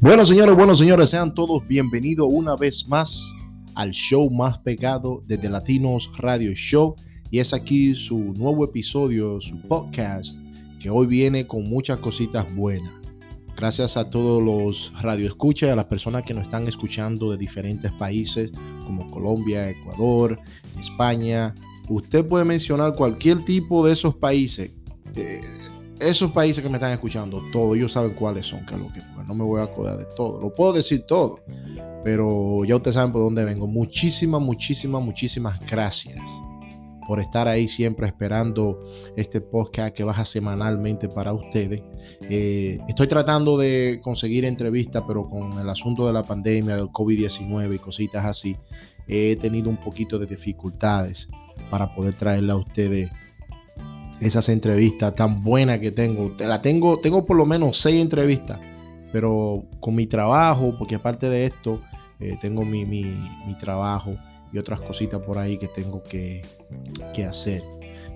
Bueno, señores, bueno, señores, sean todos bienvenidos una vez más al show más pegado desde Latinos Radio Show. Y es aquí su nuevo episodio, su podcast, que hoy viene con muchas cositas buenas. Gracias a todos los radioescuchas, a las personas que nos están escuchando de diferentes países como Colombia, Ecuador, España. Usted puede mencionar cualquier tipo de esos países. Eh, esos países que me están escuchando, todos ellos saben cuáles son, que lo que no me voy a acordar de todo. Lo puedo decir todo, pero ya ustedes saben por dónde vengo. Muchísimas, muchísimas, muchísimas gracias por estar ahí siempre esperando este podcast que baja semanalmente para ustedes. Eh, estoy tratando de conseguir entrevistas, pero con el asunto de la pandemia, del COVID-19 y cositas así, he tenido un poquito de dificultades para poder traerle a ustedes esas entrevistas tan buenas que tengo. La tengo, tengo por lo menos seis entrevistas, pero con mi trabajo, porque aparte de esto, eh, tengo mi, mi, mi trabajo y otras cositas por ahí que tengo que, hacer.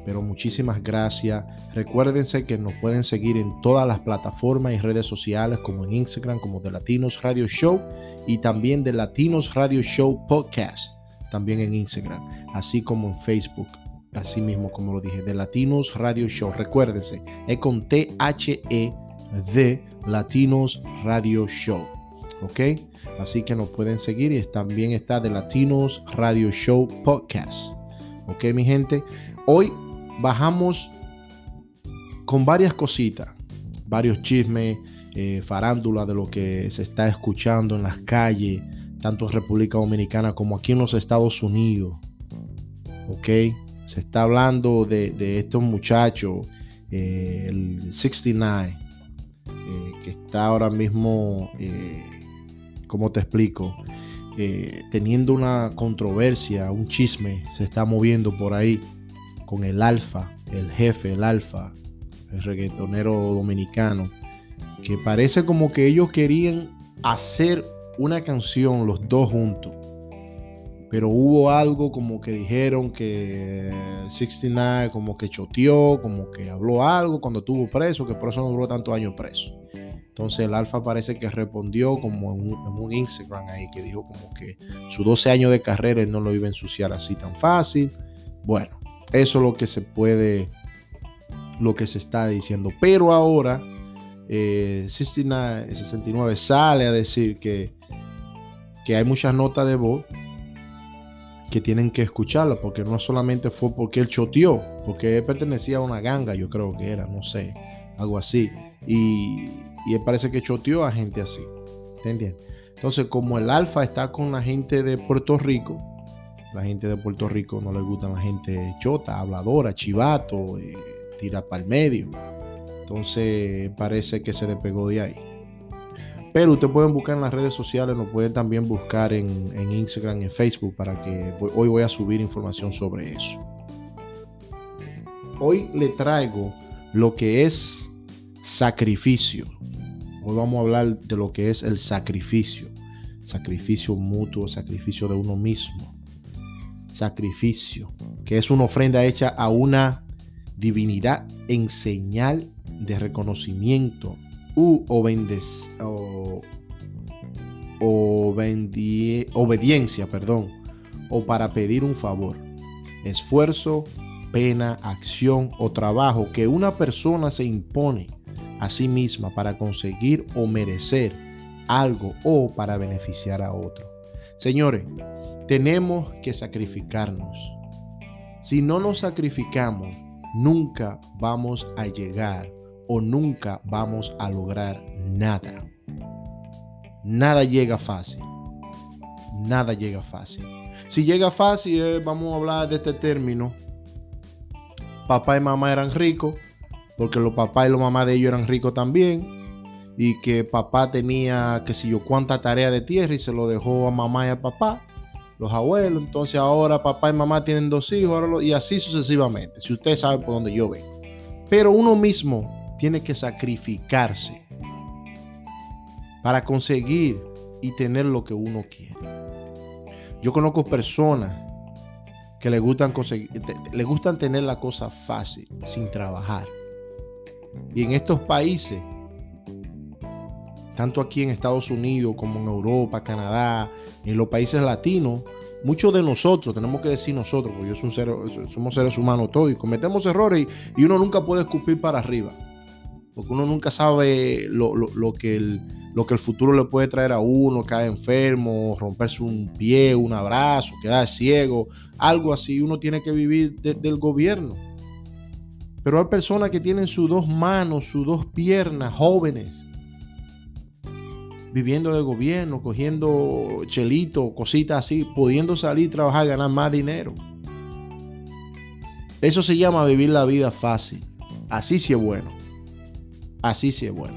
Pero muchísimas gracias. Recuérdense que nos pueden seguir en todas las plataformas y redes sociales como en Instagram como de Latinos Radio Show y también de Latinos Radio Show Podcast, también en Instagram, así como en Facebook. Así mismo como lo dije, de Latinos Radio Show. Recuérdense, es con T-H-E de Latinos Radio Show. ¿Ok? Así que nos pueden seguir y también está de Latinos Radio Show Podcast. Ok, mi gente. Hoy bajamos con varias cositas, varios chismes, eh, farándula de lo que se está escuchando en las calles, tanto en República Dominicana como aquí en los Estados Unidos. Ok, se está hablando de, estos muchachos, eh, el 69, eh, que está ahora mismo ¿cómo te explico? Eh, teniendo una controversia, un chisme, se está moviendo por ahí con el alfa, el jefe, el alfa, el reggaetonero dominicano, que parece como que ellos querían hacer una canción los dos juntos. Pero hubo algo como que dijeron que 69 como que choteó, como que habló algo cuando estuvo preso, que por eso no duró tantos años preso. Entonces el Alfa parece que respondió como en un, Instagram ahí que dijo como que sus 12 años de carrera él no lo iba a ensuciar así tan fácil. Bueno, eso es lo que se puede, lo que se está diciendo. Pero ahora eh, 69, sale a decir que, que hay muchas notas de voz que tienen que escucharla, porque no solamente fue porque él choteó, porque él pertenecía a una ganga, yo creo que era, no sé, algo así. Y y él parece que choteó a gente así. ¿Te entiendes? Entonces, como el alfa está con la gente de Puerto Rico, la gente de Puerto Rico no le gusta la gente chota, habladora, chivato, eh, tira para el medio. Entonces, parece que se despegó de ahí. Pero ustedes pueden buscar en las redes sociales, nos pueden también buscar en, en Instagram y en Facebook para que hoy voy a subir información sobre eso. Hoy le traigo lo que es sacrificio. Hoy vamos a hablar de lo que es el sacrificio. Sacrificio mutuo, sacrificio de uno mismo. Sacrificio, que es una ofrenda hecha a una divinidad en señal de reconocimiento u o, obediencia, perdón, o para pedir un favor, esfuerzo, pena, acción o trabajo que una persona se impone a sí misma para conseguir o merecer algo o para beneficiar a otro. Señores, tenemos que sacrificarnos. Si no nos sacrificamos, nunca vamos a llegar o nunca vamos a lograr nada. Nada llega fácil. Nada llega fácil. Si llega fácil, eh, vamos a hablar de este término. Papá y mamá eran ricos porque los papás y los mamás de ellos eran ricos también, y que papá tenía, que si yo, cuánta tarea de tierra y se lo dejó a mamá y a papá, los abuelos, entonces ahora papá y mamá tienen dos hijos, y así sucesivamente, si usted sabe por dónde yo vengo. Pero uno mismo tiene que sacrificarse para conseguir y tener lo que uno quiere. Yo conozco personas que le gustan conseguir, gustan tener la cosa fácil, sin trabajar. Y en estos países tanto aquí en Estados Unidos como en Europa, Canadá, en los países latinos, muchos de nosotros, tenemos que decir nosotros, porque yo soy un ser, somos seres humanos todos y cometemos errores y, uno nunca puede escupir para arriba, porque uno nunca sabe lo, que el, lo que el futuro le puede traer a uno, caer enfermo, romperse un pie, un abrazo, quedar ciego, algo así, uno tiene que vivir del gobierno. Pero hay personas que tienen sus dos manos, sus dos piernas, jóvenes, viviendo de gobierno, cogiendo chelito, cositas así, pudiendo salir, trabajar, ganar más dinero. Eso se llama vivir la vida fácil. Así sí es bueno. Así sí es bueno.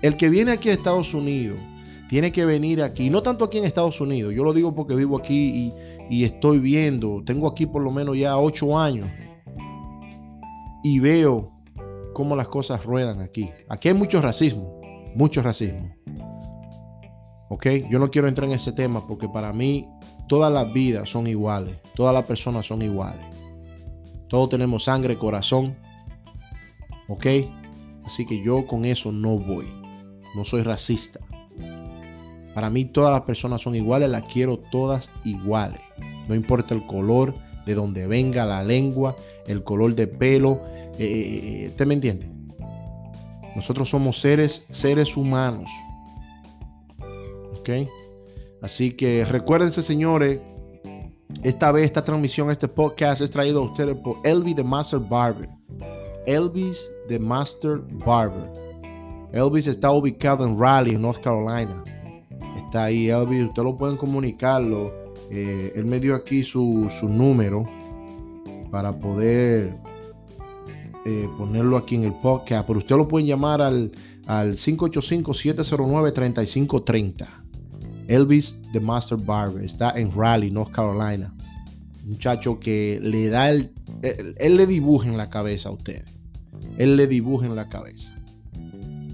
El que viene aquí a Estados Unidos tiene que venir aquí, no tanto aquí en Estados Unidos, yo lo digo porque vivo aquí y, y estoy viendo, tengo aquí por lo menos ya ocho años y veo cómo las cosas ruedan aquí. Aquí hay mucho racismo, mucho racismo. ¿Ok? Yo no quiero entrar en ese tema porque para mí todas las vidas son iguales, todas las personas son iguales. Todos tenemos sangre, corazón. ¿Ok? Así que yo con eso no voy. No soy racista. Para mí todas las personas son iguales, las quiero todas iguales. No importa el color, de donde venga la lengua, el color de pelo. Eh, eh, eh, ¿Usted me entiende? Nosotros somos seres, seres humanos. ¿Ok? Así que recuérdense, señores, esta vez esta transmisión, este podcast es traído a ustedes por Elvis the Master Barber. Elvis the Master Barber. Elvis está ubicado en Raleigh, North Carolina. Está ahí Elvis, ustedes lo pueden comunicarlo. él me dio aquí su, su número para poder eh, ponerlo aquí en el podcast, pero usted lo pueden llamar al, al 585-709-3530. Elvis The Master Barber está en Raleigh, North Carolina. Muchacho que le da el. Él, le dibuja en la cabeza a usted. Él le dibuja en la cabeza.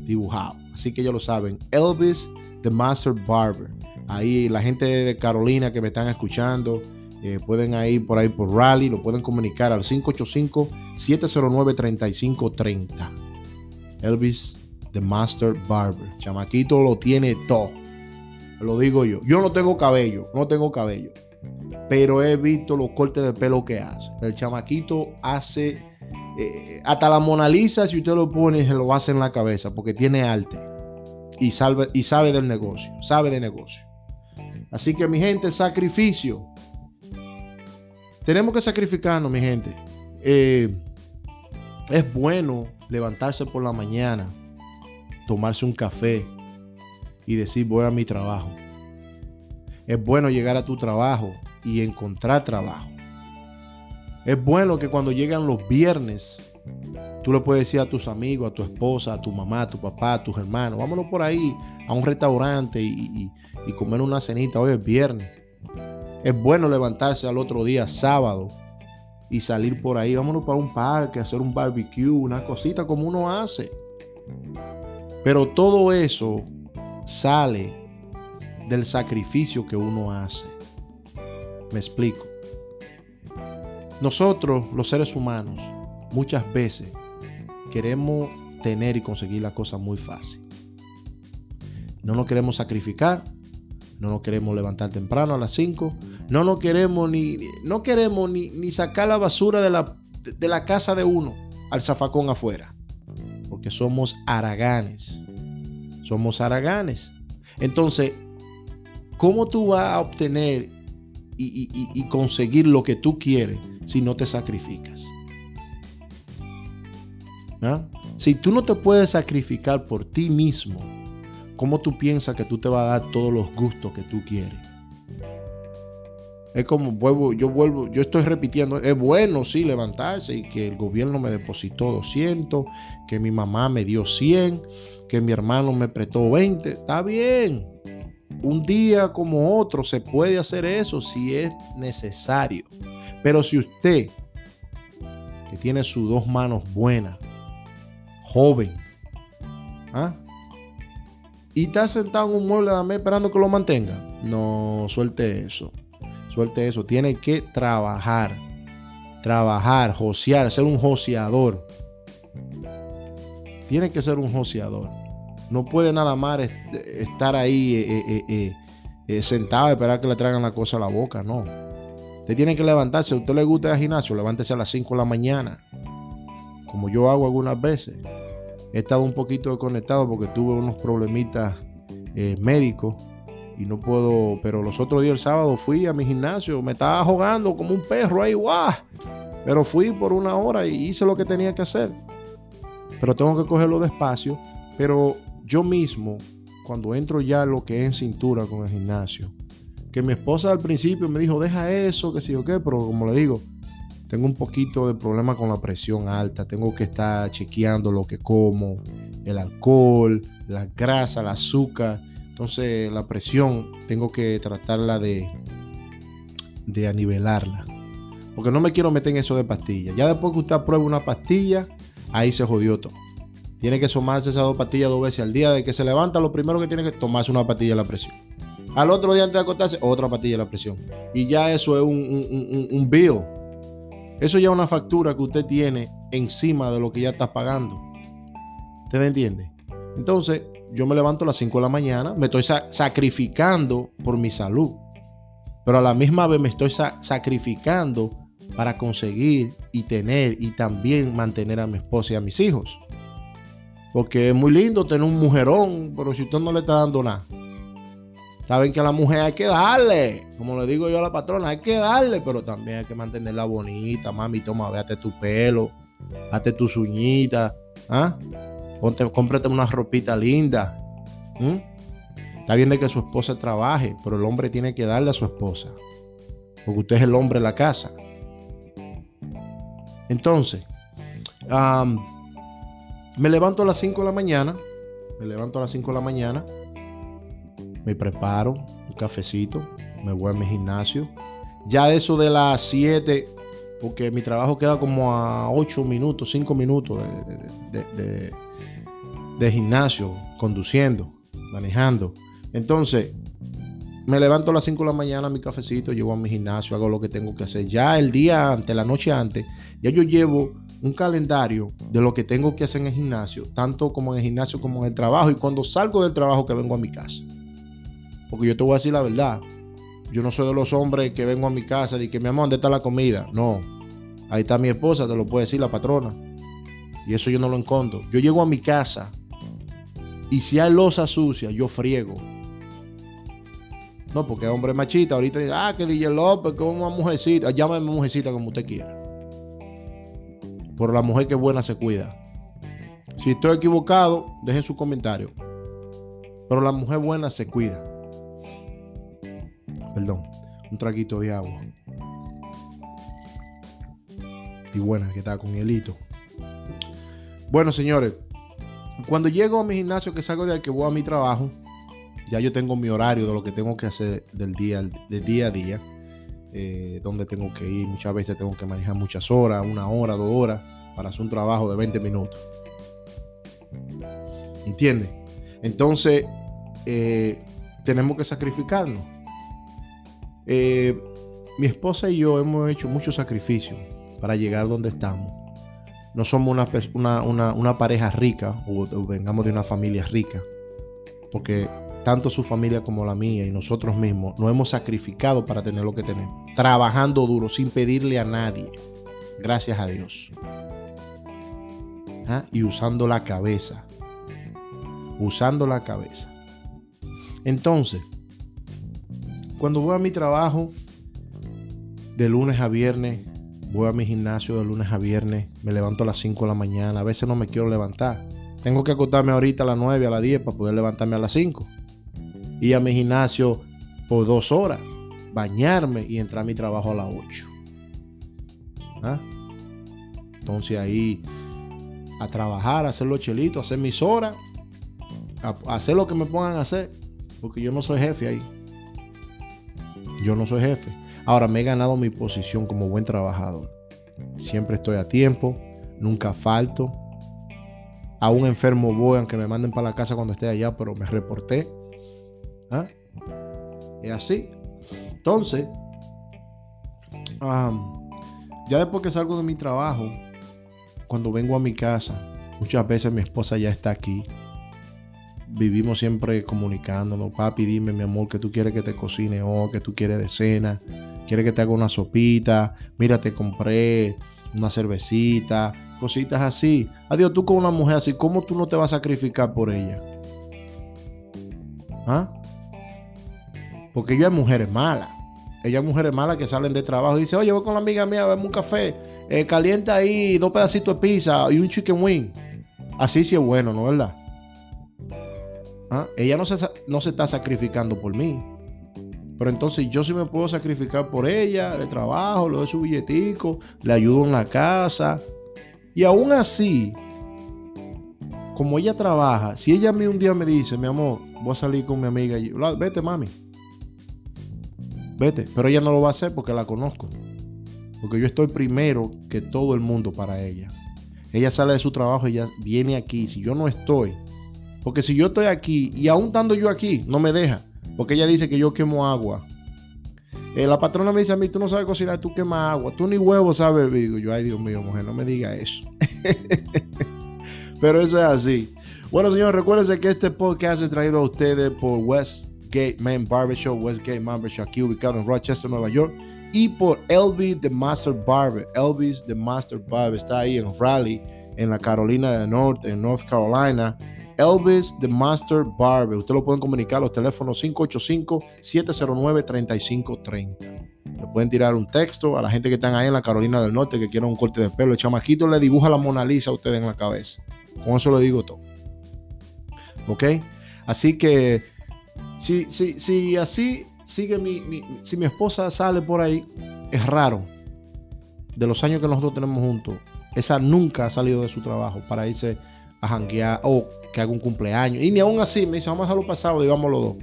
Dibujado. Así que ya lo saben. Elvis The Master Barber. Ahí la gente de Carolina que me están escuchando eh, pueden ir por ahí por Rally, lo pueden comunicar al 585-709-3530. Elvis, The Master Barber. Chamaquito lo tiene todo. Lo digo yo. Yo no tengo cabello, no tengo cabello. Pero he visto los cortes de pelo que hace. El chamaquito hace. Eh, hasta la Mona Lisa, si usted lo pone, se lo hace en la cabeza porque tiene arte. Y, y sabe del negocio. Sabe de negocio. Así que mi gente, sacrificio. Tenemos que sacrificarnos, mi gente. Eh, es bueno levantarse por la mañana, tomarse un café y decir voy a mi trabajo. Es bueno llegar a tu trabajo y encontrar trabajo. Es bueno que cuando llegan los viernes, tú le puedes decir a tus amigos, a tu esposa, a tu mamá, a tu papá, a tus hermanos, vámonos por ahí a un restaurante y, y comer una cenita. Hoy es viernes. Es bueno levantarse al otro día, sábado, y salir por ahí. Vámonos para un parque, hacer un barbecue, una cosita como uno hace. Pero todo eso sale del sacrificio que uno hace. Me explico. Nosotros, los seres humanos, muchas veces queremos tener y conseguir la cosa muy fácil. No nos queremos sacrificar, no nos queremos levantar temprano a las 5, no nos queremos ni, no queremos ni sacar la basura de la, de la casa de uno al zafacón afuera, porque somos araganes, somos araganes. Entonces, ¿cómo tú vas a obtener y, conseguir lo que tú quieres si no te sacrificas? ¿Ah? Si tú no te puedes sacrificar por ti mismo, ¿cómo tú piensas que tú te vas a dar todos los gustos que tú quieres? Es como vuelvo, yo vuelvo, yo estoy repitiendo, es bueno sí levantarse y que el gobierno me depositó 200, que mi mamá me dio 100, que mi hermano me prestó 20, está bien. Un día como otro se puede hacer eso si es necesario. Pero si usted, que tiene sus dos manos buenas, joven, ¿ah? y está sentado en un mueble de esperando que lo mantenga. No, suelte eso. Suelte eso. Tiene que trabajar. Trabajar, josear, ser un joseador. Tiene que ser un joseador. No puede nada más estar ahí eh, eh, sentado y esperar que le traigan la cosa a la boca, no. Usted tiene que levantarse. Si a usted le gusta el gimnasio, levántese a las 5 de la mañana. Como yo hago algunas veces. He estado un poquito desconectado porque tuve unos problemitas médicos y no puedo, pero los otros días el sábado fui a mi gimnasio, me estaba jugando como un perro ahí, guau. Pero fui por una hora y hice lo que tenía que hacer. Pero tengo que cogerlo despacio. Pero yo mismo, cuando entro ya lo que es en cintura con el gimnasio, que mi esposa al principio me dijo, deja eso, que sí o qué, pero como le digo, tengo un poquito de problema con la presión alta, tengo que estar chequeando lo que como, el alcohol, la grasa, el azúcar. Entonces la presión tengo que tratarla de, de anivelarla. Porque no me quiero meter en eso de pastillas. Ya después que usted pruebe una pastilla, ahí se jodió todo. Tiene que sumarse esas dos pastillas dos veces al día. De que se levanta, lo primero que tiene que tomarse una pastilla de la presión. Al otro día antes de acostarse, otra pastilla de la presión. Y ya eso es un, un, bill. Eso ya es una factura que usted tiene encima de lo que ya está pagando. ¿Usted entiende? Entonces, yo me levanto a las 5 de la mañana, me estoy sacrificando por mi salud. Pero a la misma vez me estoy sacrificando para conseguir y tener y también mantener a mi esposa y a mis hijos. Porque es muy lindo tener un mujerón, pero si usted no le está dando nada. Saben que a la mujer hay que darle, como le digo yo a la patrona, hay que darle, pero también hay que mantenerla bonita, mami, toma, véate tu pelo, hazte tus uñitas, ¿ah? Ponte, cómprate una ropita linda. Está bien de que su esposa trabaje, pero el hombre tiene que darle a su esposa. Porque usted es el hombre de la casa. Entonces, me levanto a las 5 de la mañana. Me levanto a las 5 de la mañana. Me preparo un cafecito. Me voy a mi gimnasio. Ya eso de las 7, porque mi trabajo queda como a 8 minutos, 5 minutos de, gimnasio, conduciendo, manejando. Entonces, me levanto a las 5 de la mañana, mi cafecito, llevo a mi gimnasio, hago lo que tengo que hacer. Ya el día antes, la noche antes, ya yo llevo un calendario de lo que tengo que hacer en el gimnasio, tanto como en el gimnasio como en el trabajo, y cuando salgo del trabajo que vengo a mi casa. Porque yo te voy a decir la verdad, yo no soy de los hombres que vengo a mi casa y que mi amor, ¿dónde está la comida? No, ahí está mi esposa, te lo puede decir la patrona. Y eso yo no lo encontro. Yo llego a mi casa y si hay losa sucia, yo friego no, porque hombre machita. Ahorita dice, ah, que DJ López, que una mujercita. Llámame mujercita como usted quiera. Pero la mujer que es buena se cuida. Si estoy equivocado, dejen su comentario. Pero la mujer buena se cuida. Perdón, un traguito de agua. Y buena, que está con hielito. Bueno, señores, cuando llego a mi gimnasio, que salgo de ahí, que voy a mi trabajo, ya yo tengo mi horario de lo que tengo que hacer del día, del día a día, eh, donde tengo que ir. Muchas veces tengo que manejar muchas horas, una hora, dos horas, para hacer un trabajo de 20 minutos. ¿Entiendes? Entonces, eh, tenemos que sacrificarnos. Eh, mi esposa y yo hemos hecho muchos sacrificios para llegar donde estamos. No somos una, una, pareja rica o vengamos de una familia rica. Porque tanto su familia como la mía y nosotros mismos nos hemos sacrificado para tener lo que tenemos. Trabajando duro, sin pedirle a nadie. Gracias a Dios. ¿Ah? Y usando la cabeza. Usando la cabeza. Entonces, cuando voy a mi trabajo, de lunes a viernes, voy a mi gimnasio de lunes a viernes, me levanto a las 5 de la mañana, a veces no me quiero levantar. Tengo que acostarme ahorita a las 9, a las 10 para poder levantarme a las 5 ir a mi gimnasio por dos horas, bañarme y entrar a mi trabajo a las 8. ¿Ah? Entonces ahí a trabajar, a hacer los chelitos, a hacer mis horas, hacer lo que me pongan a hacer, porque yo no soy jefe ahí. Yo no soy jefe. Ahora me he ganado mi posición como buen trabajador. Siempre estoy a tiempo, nunca falto. A un enfermo voy, aunque me manden para la casa cuando esté allá, pero me reporté. ¿Ah? Es así. Entonces, ya después que salgo de mi trabajo, cuando vengo a mi casa, muchas veces mi esposa ya está aquí. vivimos siempre comunicándonos. Papi, dime, mi amor, que tú quieres que te cocine o que tú quieres de cena. Quieres que te haga una sopita. Mira, te compré una cervecita. Cositas así. Adiós, tú con una mujer así, ¿cómo tú no te vas a sacrificar por ella? ¿Ah? Porque ella es mujeres malas. Ella es mujeres malas que salen de trabajo y dice, oye, voy con la amiga mía a verme un café. Eh, calienta ahí dos pedacitos de pizza y un chicken wing. Así sí es bueno, ¿no es verdad? ¿Ah? Ella no se, no se está sacrificando por mí. Pero entonces yo sí me puedo sacrificar por ella, de trabajo, le doy su billetico, le ayudo en la casa. Y aún así, como ella trabaja, si ella a mí un día me dice, mi amor, voy a salir con mi amiga, y vete mami, vete. Pero ella no lo va a hacer porque la conozco. Porque yo estoy primero que todo el mundo para ella. Ella sale de su trabajo, ella viene aquí. Si yo no estoy, porque si yo estoy aquí y aún estando yo aquí, no me deja. Porque ella dice que yo quemo agua. Eh, la patrona me dice a mí, tú no sabes cocinar, tú quemas agua. Tú ni huevo sabes. Digo yo, ay Dios mío, mujer, no me diga eso. Pero eso es así. Bueno, señores, recuérdense que este podcast es traído a ustedes por Westgate Man Barbershop, Westgate Barbershop, aquí ubicado en Rochester, Nueva York. Y por Elvis The Master Barber. Elvis The Master Barber está ahí en Raleigh, en la Carolina del Norte, en North Carolina. Elvis The Master Barber. Usted lo pueden comunicar a los teléfonos 585-709-3530. Le pueden tirar un texto a la gente que están ahí en la Carolina del Norte que quieren un corte de pelo. El chamaquito le dibuja la Mona Lisa a usted en la cabeza. Con eso le digo todo. ¿Ok? Así que, si, si, si así sigue mi, si mi esposa sale por ahí, es raro. De los años que nosotros tenemos juntos, esa nunca ha salido de su trabajo para irse a janguear o que haga un cumpleaños. Y ni aún así me dice, vamos a dejarlo pasado, digamos los dos.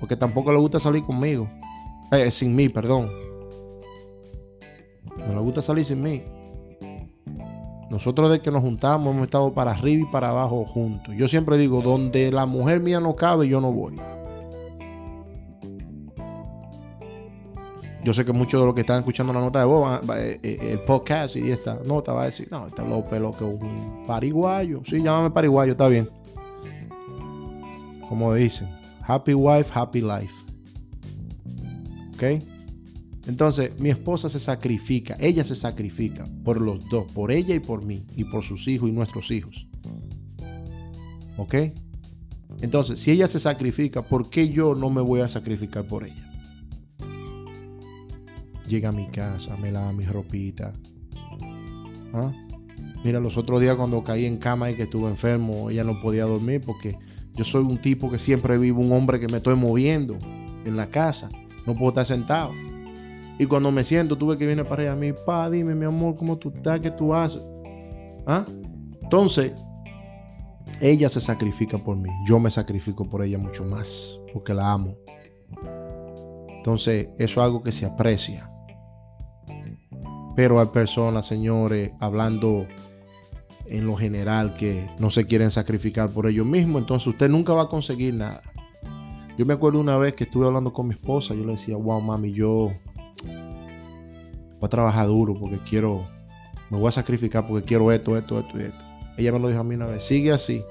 Porque tampoco le gusta salir conmigo. Eh, sin mí, perdón. No le gusta salir sin mí. Nosotros de que nos juntamos hemos estado para arriba y para abajo juntos. Yo siempre digo, donde la mujer mía no cabe, yo no voy. Yo sé que muchos de los que están escuchando la nota de voz, eh, eh, el podcast y esta nota va a decir, no, está López lo que un pariguayo. Sí, llámame pariguayo, está bien. Como dicen, happy wife, happy life. ¿Ok? Entonces, mi esposa se sacrifica, ella se sacrifica por los dos, por ella y por mí, y por sus hijos y nuestros hijos. ¿Ok? Entonces, si ella se sacrifica, ¿por qué yo no me voy a sacrificar por ella? llega a mi casa, me lava mi ropita. ¿Ah? Mira, los otros días cuando caí en cama y que estuve enfermo, ella no podía dormir porque yo soy un tipo que siempre vivo, un hombre que me estoy moviendo en la casa. No puedo estar sentado. Y cuando me siento, tuve que viene para allá a mí, pa, dime, mi amor, ¿cómo tú estás? ¿Qué tú haces? ¿Ah? Entonces, ella se sacrifica por mí. Yo me sacrifico por ella mucho más, porque la amo. Entonces, eso es algo que se aprecia. Pero hay personas, señores, hablando en lo general que no se quieren sacrificar por ellos mismos. Entonces usted nunca va a conseguir nada. Yo me acuerdo una vez que estuve hablando con mi esposa. Yo le decía, wow, mami, yo voy a trabajar duro porque quiero, me voy a sacrificar porque quiero esto, esto, esto y esto. Ella me lo dijo a mí una vez, sigue así,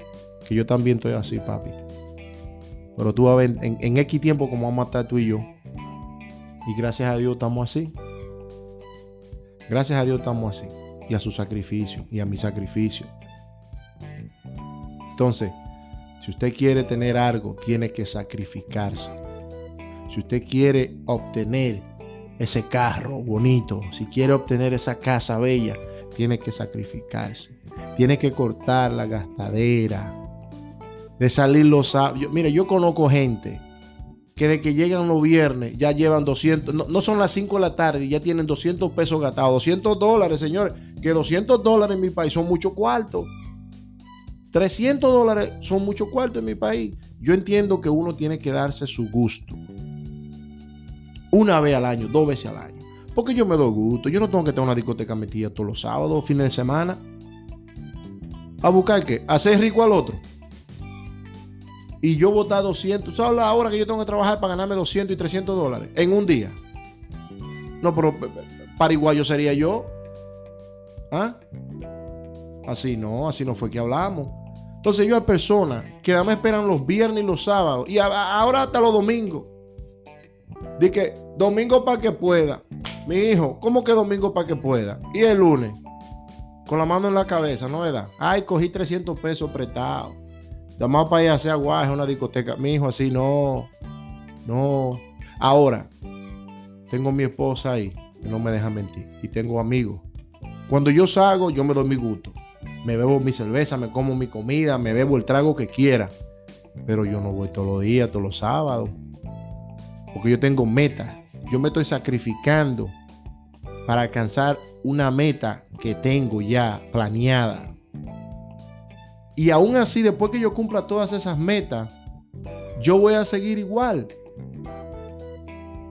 que yo también estoy así, papi. Pero tú vas a ver, en, en X tiempo como vamos a estar tú y yo. Y gracias a Dios estamos así. Gracias a Dios estamos así. Y a su sacrificio y a mi sacrificio. Entonces, si usted quiere tener algo, tiene que sacrificarse. Si usted quiere obtener ese carro bonito, si quiere obtener esa casa bella, tiene que sacrificarse. Tiene que cortar la gastadera. De salir los sábados. Mire, yo conozco gente que de que llegan los viernes ya llevan 200, no, son las 5 de la tarde y ya tienen 200 pesos gastados, 200 dólares, señores, que 200 dólares en mi país son mucho cuarto. 300 dólares son mucho cuarto en mi país. Yo entiendo que uno tiene que darse su gusto. Una vez al año, dos veces al año. Porque yo me doy gusto. Yo no tengo que tener una discoteca metida todos los sábados, fines de semana. ¿A buscar qué? ¿Hacer rico al otro? y yo votar 200, ¿sabes la hora que yo tengo que trabajar para ganarme 200 y 300 dólares en un día? No, pero pariguayo sería yo. ¿Ah? Así no, así no fue que hablamos. Entonces yo hay personas que nada más esperan los viernes y los sábados y ahora hasta los domingos. Dice que domingo para que pueda. Mi hijo, ¿cómo que domingo para que pueda? Y el lunes, con la mano en la cabeza, ¿no verdad? Ay, cogí 300 pesos prestados. Además para ir a hacer aguaje a una discoteca. Mi hijo, así no. No. Ahora, tengo mi esposa ahí, que no me deja mentir. Y tengo amigos. Cuando yo salgo, yo me doy mi gusto me bebo mi cerveza, me como mi comida, me bebo el trago que quiera. Pero yo no voy todos los días, todos los sábados. Porque yo tengo metas. Yo me estoy sacrificando para alcanzar una meta que tengo ya planeada. Y aún así, después que yo cumpla todas esas metas, yo voy a seguir igual.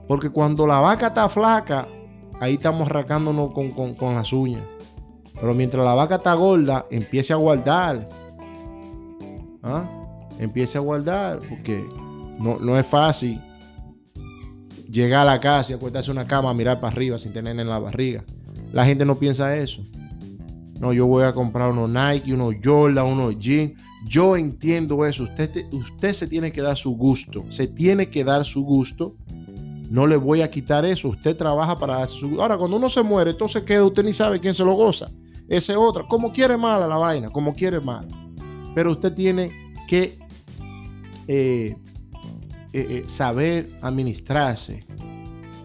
Porque cuando la vaca está flaca, ahí estamos arrancándonos con, con las uñas. Pero mientras la vaca está gorda, empiece a guardar. ¿Ah? Empiece a guardar, porque no, no es fácil llegar a la casa y acostarse en una cama a mirar para arriba sin tener en la barriga. La gente no piensa eso. No, yo voy a comprar unos Nike, unos Jordan, unos jeans. Yo entiendo eso. Usted, usted se tiene que dar su gusto. Se tiene que dar su gusto. No le voy a quitar eso. Usted trabaja para darse su gusto. Ahora, cuando uno se muere, entonces queda, usted ni sabe quién se lo goza ese otro, como quiere mala la vaina, como quiere mala. Pero usted tiene que eh, eh, eh, saber administrarse,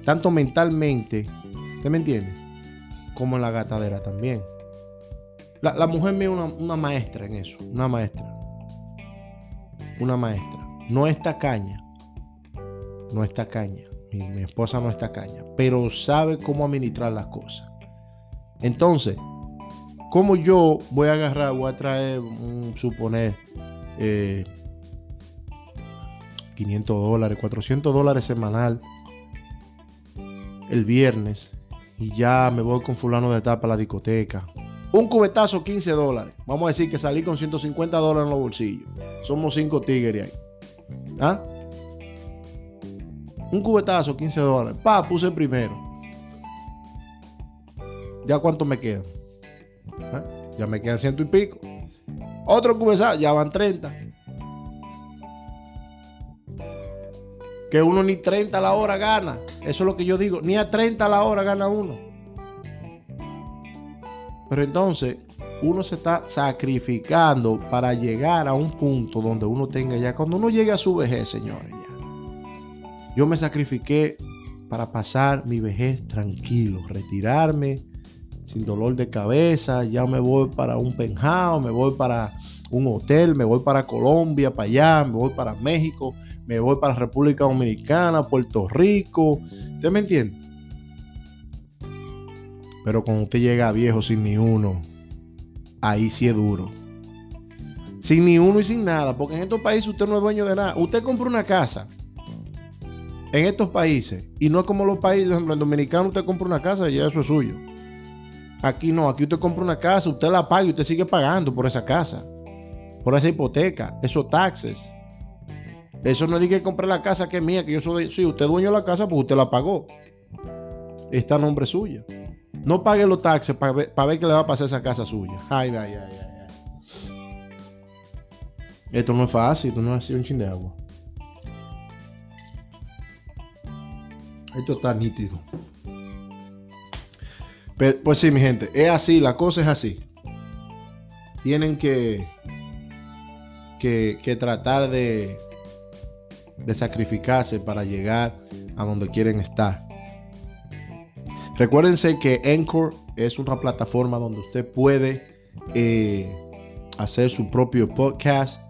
tanto mentalmente, ¿usted me entiende? Como en la gatadera también. La, mujer mía es una, una, maestra en eso, una maestra. Una maestra. No está caña. No está caña. Mi, mi esposa no está caña. Pero sabe cómo administrar las cosas. Entonces, ¿Cómo yo voy a agarrar, voy a traer, un, suponer, 500 eh, dólares, 400 dólares semanal el viernes y ya me voy con fulano de etapa a la discoteca? Un cubetazo, 15 dólares. Vamos a decir que salí con 150 dólares en los bolsillos. Somos cinco tigres ahí. ¿Ah? Un cubetazo, 15 dólares. Pa, puse primero. ¿Ya cuánto me queda? ¿Ah? Ya me quedan ciento y pico. Otro QVSA, ya van 30. Que uno ni 30 a la hora gana. Eso es lo que yo digo. Ni a 30 a la hora gana uno. Pero entonces uno se está sacrificando para llegar a un punto donde uno tenga ya, cuando uno llegue a su vejez, señores, ya. Yo me sacrifiqué para pasar mi vejez tranquilo, retirarme sin dolor de cabeza, ya me voy para un penthouse, me voy para un hotel, me voy para Colombia, para allá, me voy para México, me voy para República Dominicana, Puerto Rico. ¿Usted me entiende? Pero cuando usted llega viejo sin ni uno, ahí sí es duro. Sin ni uno y sin nada, porque en estos países usted no es dueño de nada. Usted compra una casa en estos países y no es como los países, por ejemplo, en Dominicano usted compra una casa y ya eso es suyo. Aquí no, aquí usted compra una casa, usted la paga y usted sigue pagando por esa casa, por esa hipoteca, esos taxes. Eso no es que comprar la casa que es mía, que yo soy, sí, usted dueño de la casa, pues usted la pagó. Está a nombre suya. No pague los taxes para ver, ver qué le va a pasar a esa casa suya. Ay, ay, ay, ay, Esto no es fácil, esto no es así un chin de agua. Esto está nítido. Pues sí, mi gente, es así, la cosa es así. Tienen que, que, tratar de, sacrificarse para llegar a donde quieren estar. Recuérdense que Anchor es una plataforma donde usted puede eh, hacer su propio podcast.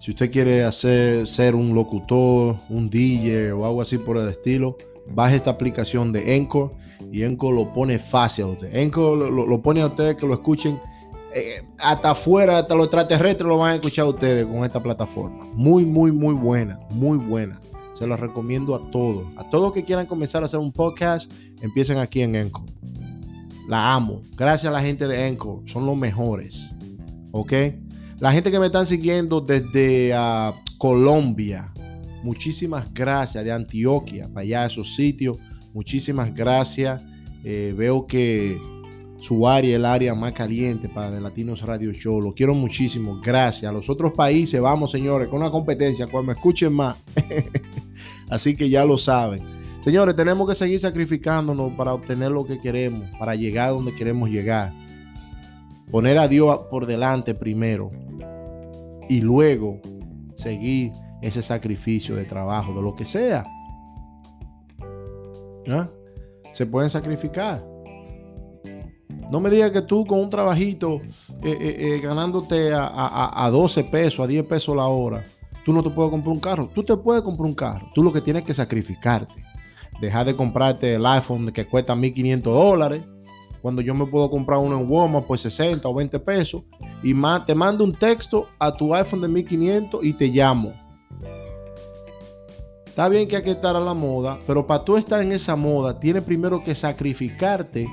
Si usted quiere hacer ser un locutor, un DJ o algo así por el estilo, baje esta aplicación de Encore y Encore lo pone fácil a usted. Encore lo, pone a ustedes que lo escuchen eh, hasta afuera, hasta los extraterrestres lo van a escuchar ustedes con esta plataforma. Muy, muy, muy buena, muy buena. Se la recomiendo a todos. A todos que quieran comenzar a hacer un podcast, empiecen aquí en Encore. La amo. Gracias a la gente de Encore. Son los mejores. ¿Ok? La gente que me están siguiendo desde ah, Colombia, Muchísimas gracias de Antioquia, para allá esos sitios. Muchísimas gracias. Eh, veo que su área, el área más caliente para The Latinos Radio Show. Lo quiero muchísimo. Gracias. A los otros países, vamos, señores, con una competencia, cuando me escuchen más. Así que ya lo saben. Señores, tenemos que seguir sacrificándonos para obtener lo que queremos, para llegar donde queremos llegar. Poner a Dios por delante primero y luego seguir ese sacrificio de trabajo, de lo que sea. ¿Ah? Se pueden sacrificar. No me digas que tú con un trabajito eh, eh, eh, ganándote a, a, 12 pesos, a 10 pesos la hora, tú no te puedes comprar un carro. Tú te puedes comprar un carro. Tú lo que tienes que sacrificarte. Dejar de comprarte el iPhone que cuesta 1.500 dólares. Cuando yo me puedo comprar uno en Walmart por 60 o 20 pesos. Y te mando un texto a tu iPhone de 1.500 y te llamo. Está bien que hay que estar a la moda, pero para tú estar en esa moda, tienes primero que sacrificarte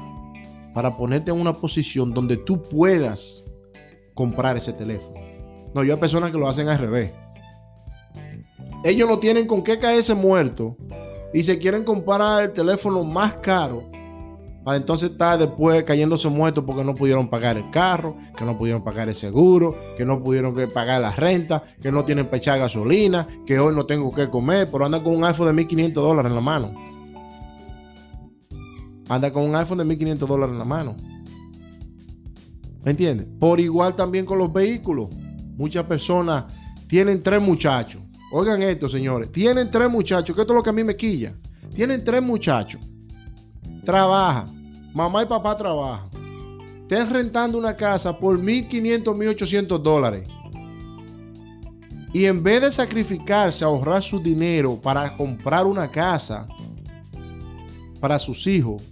para ponerte en una posición donde tú puedas comprar ese teléfono. No, yo hay personas que lo hacen al revés. Ellos no tienen con qué caerse muerto y se quieren comprar el teléfono más caro para entonces estar después cayéndose muerto porque no pudieron pagar el carro, que no pudieron pagar el seguro, que no pudieron pagar la renta, que no tienen para echar gasolina, que hoy no tengo que comer, pero andan con un iPhone de 1500 dólares en la mano anda con un iPhone de 1500 dólares en la mano. ¿Me entiendes? Por igual también con los vehículos. Muchas personas tienen tres muchachos. Oigan esto, señores. Tienen tres muchachos, que esto es lo que a mí me quilla. Tienen tres muchachos. Trabajan. Mamá y papá trabajan. Están rentando una casa por 1.500, 1.800 dólares. Y en vez de sacrificarse, ahorrar su dinero para comprar una casa para sus hijos,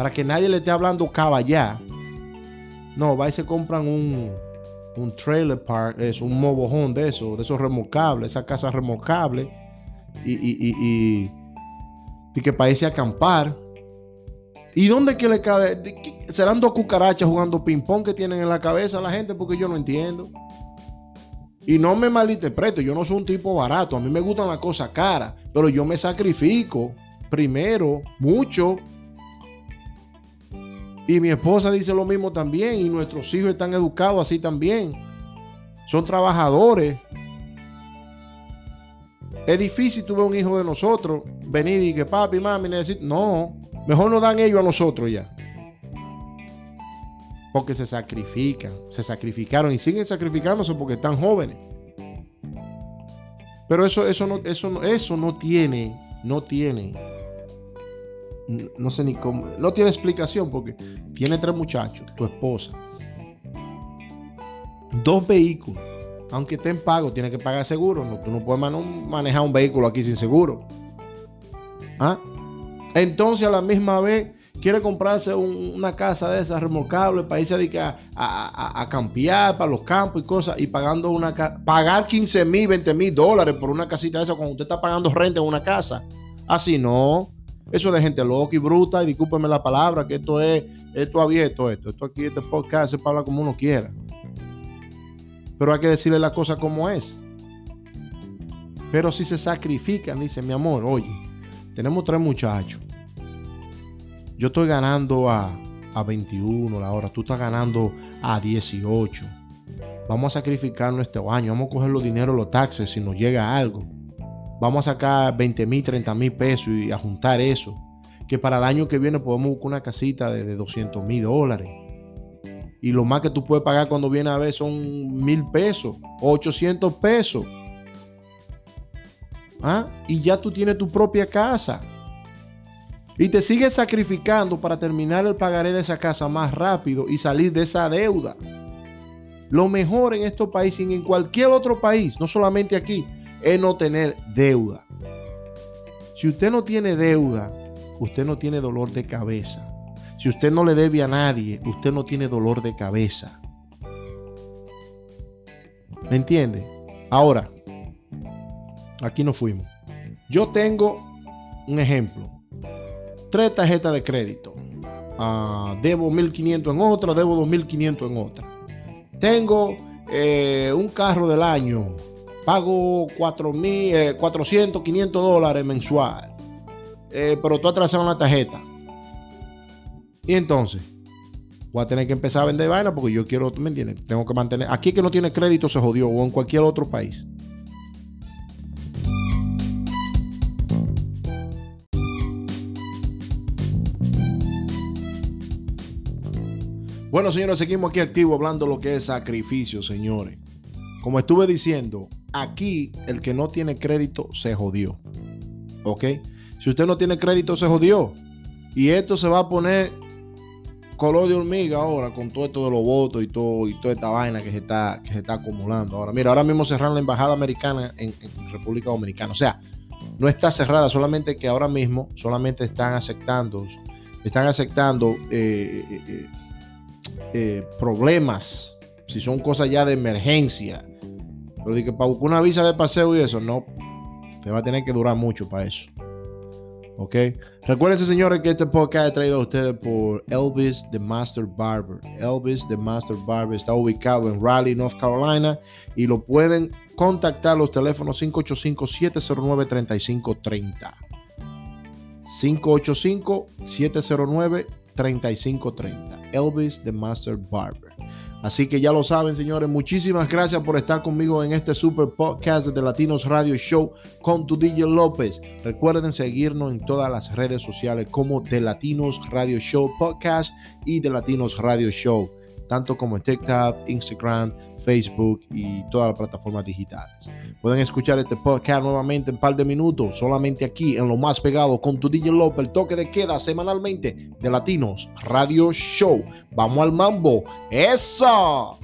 para que nadie le esté hablando caballá. No, va y se compran un, un trailer park, es un mobojón de eso, de esos remolcables, esa casa remolcable, y, y, y, y, que parece acampar. ¿Y dónde que le cabe? ¿Serán dos cucarachas jugando ping-pong que tienen en la cabeza la gente? Porque yo no entiendo. Y no me malinterprete, yo no soy un tipo barato, a mí me gustan las cosas caras, pero yo me sacrifico primero, mucho, y mi esposa dice lo mismo también. Y nuestros hijos están educados así también. Son trabajadores. Es difícil tuve un hijo de nosotros venir y que papi, mami, necesito. No, mejor nos dan ellos a nosotros ya. Porque se sacrifican, se sacrificaron y siguen sacrificándose porque están jóvenes. Pero eso, eso, eso, eso no tiene, no tiene no sé ni cómo, no tiene explicación porque tiene tres muchachos, tu esposa, dos vehículos, aunque estén pagos, tiene que pagar seguro. No, tú no puedes manejar un vehículo aquí sin seguro. ¿Ah? Entonces a la misma vez quiere comprarse una casa de esas remolcables para irse a, a, a, campear para los campos y cosas y pagando una pagar 15 mil, 20 mil dólares por una casita de esa cuando usted está pagando renta en una casa. Así no. Eso de gente loca y bruta, y discúlpeme la palabra, que esto es, esto abierto, esto. Esto aquí, este podcast se habla como uno quiera. Pero hay que decirle la cosa como es. Pero si se sacrifican, dice mi amor, oye, tenemos tres muchachos. Yo estoy ganando a, a 21 la hora, tú estás ganando a 18. Vamos a sacrificarnos este año, vamos a coger los dineros, los taxes, si nos llega algo vamos a sacar 20 mil, 30 mil pesos y a juntar eso. Que para el año que viene podemos buscar una casita de, 200 mil dólares. Y lo más que tú puedes pagar cuando viene a ver son mil pesos, 800 pesos. ¿Ah? Y ya tú tienes tu propia casa. Y te sigues sacrificando para terminar el pagaré de esa casa más rápido y salir de esa deuda. Lo mejor en estos países y en cualquier otro país, no solamente aquí, es no tener deuda. Si usted no tiene deuda, usted no tiene dolor de cabeza. Si usted no le debe a nadie, usted no tiene dolor de cabeza. ¿Me entiende? Ahora, aquí nos fuimos. Yo tengo un ejemplo. Tres tarjetas de crédito. Ah, debo 1.500 en otra, debo 2.500 en otra. Tengo eh, un carro del año pago 4 mil, 400, 500 dólares mensual, eh, pero tú atrasado en la tarjeta. Y entonces, voy a tener que empezar a vender vaina porque yo quiero, ¿tú me entiendes? Tengo que mantener. Aquí que no tiene crédito se jodió o en cualquier otro país. Bueno, señores, seguimos aquí activo hablando lo que es sacrificio, señores. Como estuve diciendo, aquí el que no tiene crédito se jodió. ¿Ok? Si usted no tiene crédito, se jodió. Y esto se va a poner color de hormiga ahora con todo esto de los votos y todo y toda esta vaina que se está, que se está acumulando. Ahora, mira, ahora mismo cerraron la embajada americana en, República Dominicana. O sea, no está cerrada, solamente que ahora mismo solamente están aceptando, están aceptando eh, eh, eh, problemas, si son cosas ya de emergencia. Pero que para buscar una visa de paseo y eso, no, te va a tener que durar mucho para eso. ¿Ok? Recuerden, señores, que este podcast es traído a ustedes por Elvis the Master Barber. Elvis the Master Barber está ubicado en Raleigh, North Carolina y lo pueden contactar los teléfonos 585-709-3530. 585-709-3530. 3530. Elvis the Master Barber. Así que ya lo saben, señores. Muchísimas gracias por estar conmigo en este super podcast de Latinos Radio Show con tu DJ López. Recuerden seguirnos en todas las redes sociales como The Latinos Radio Show Podcast y The Latinos Radio Show, tanto como en TikTok, Instagram, Facebook y todas las plataformas digitales. Pueden escuchar este podcast nuevamente en un par de minutos, solamente aquí en lo más pegado con tu DJ López, el toque de queda semanalmente de Latinos Radio Show. Vamos al mambo. ¡Eso!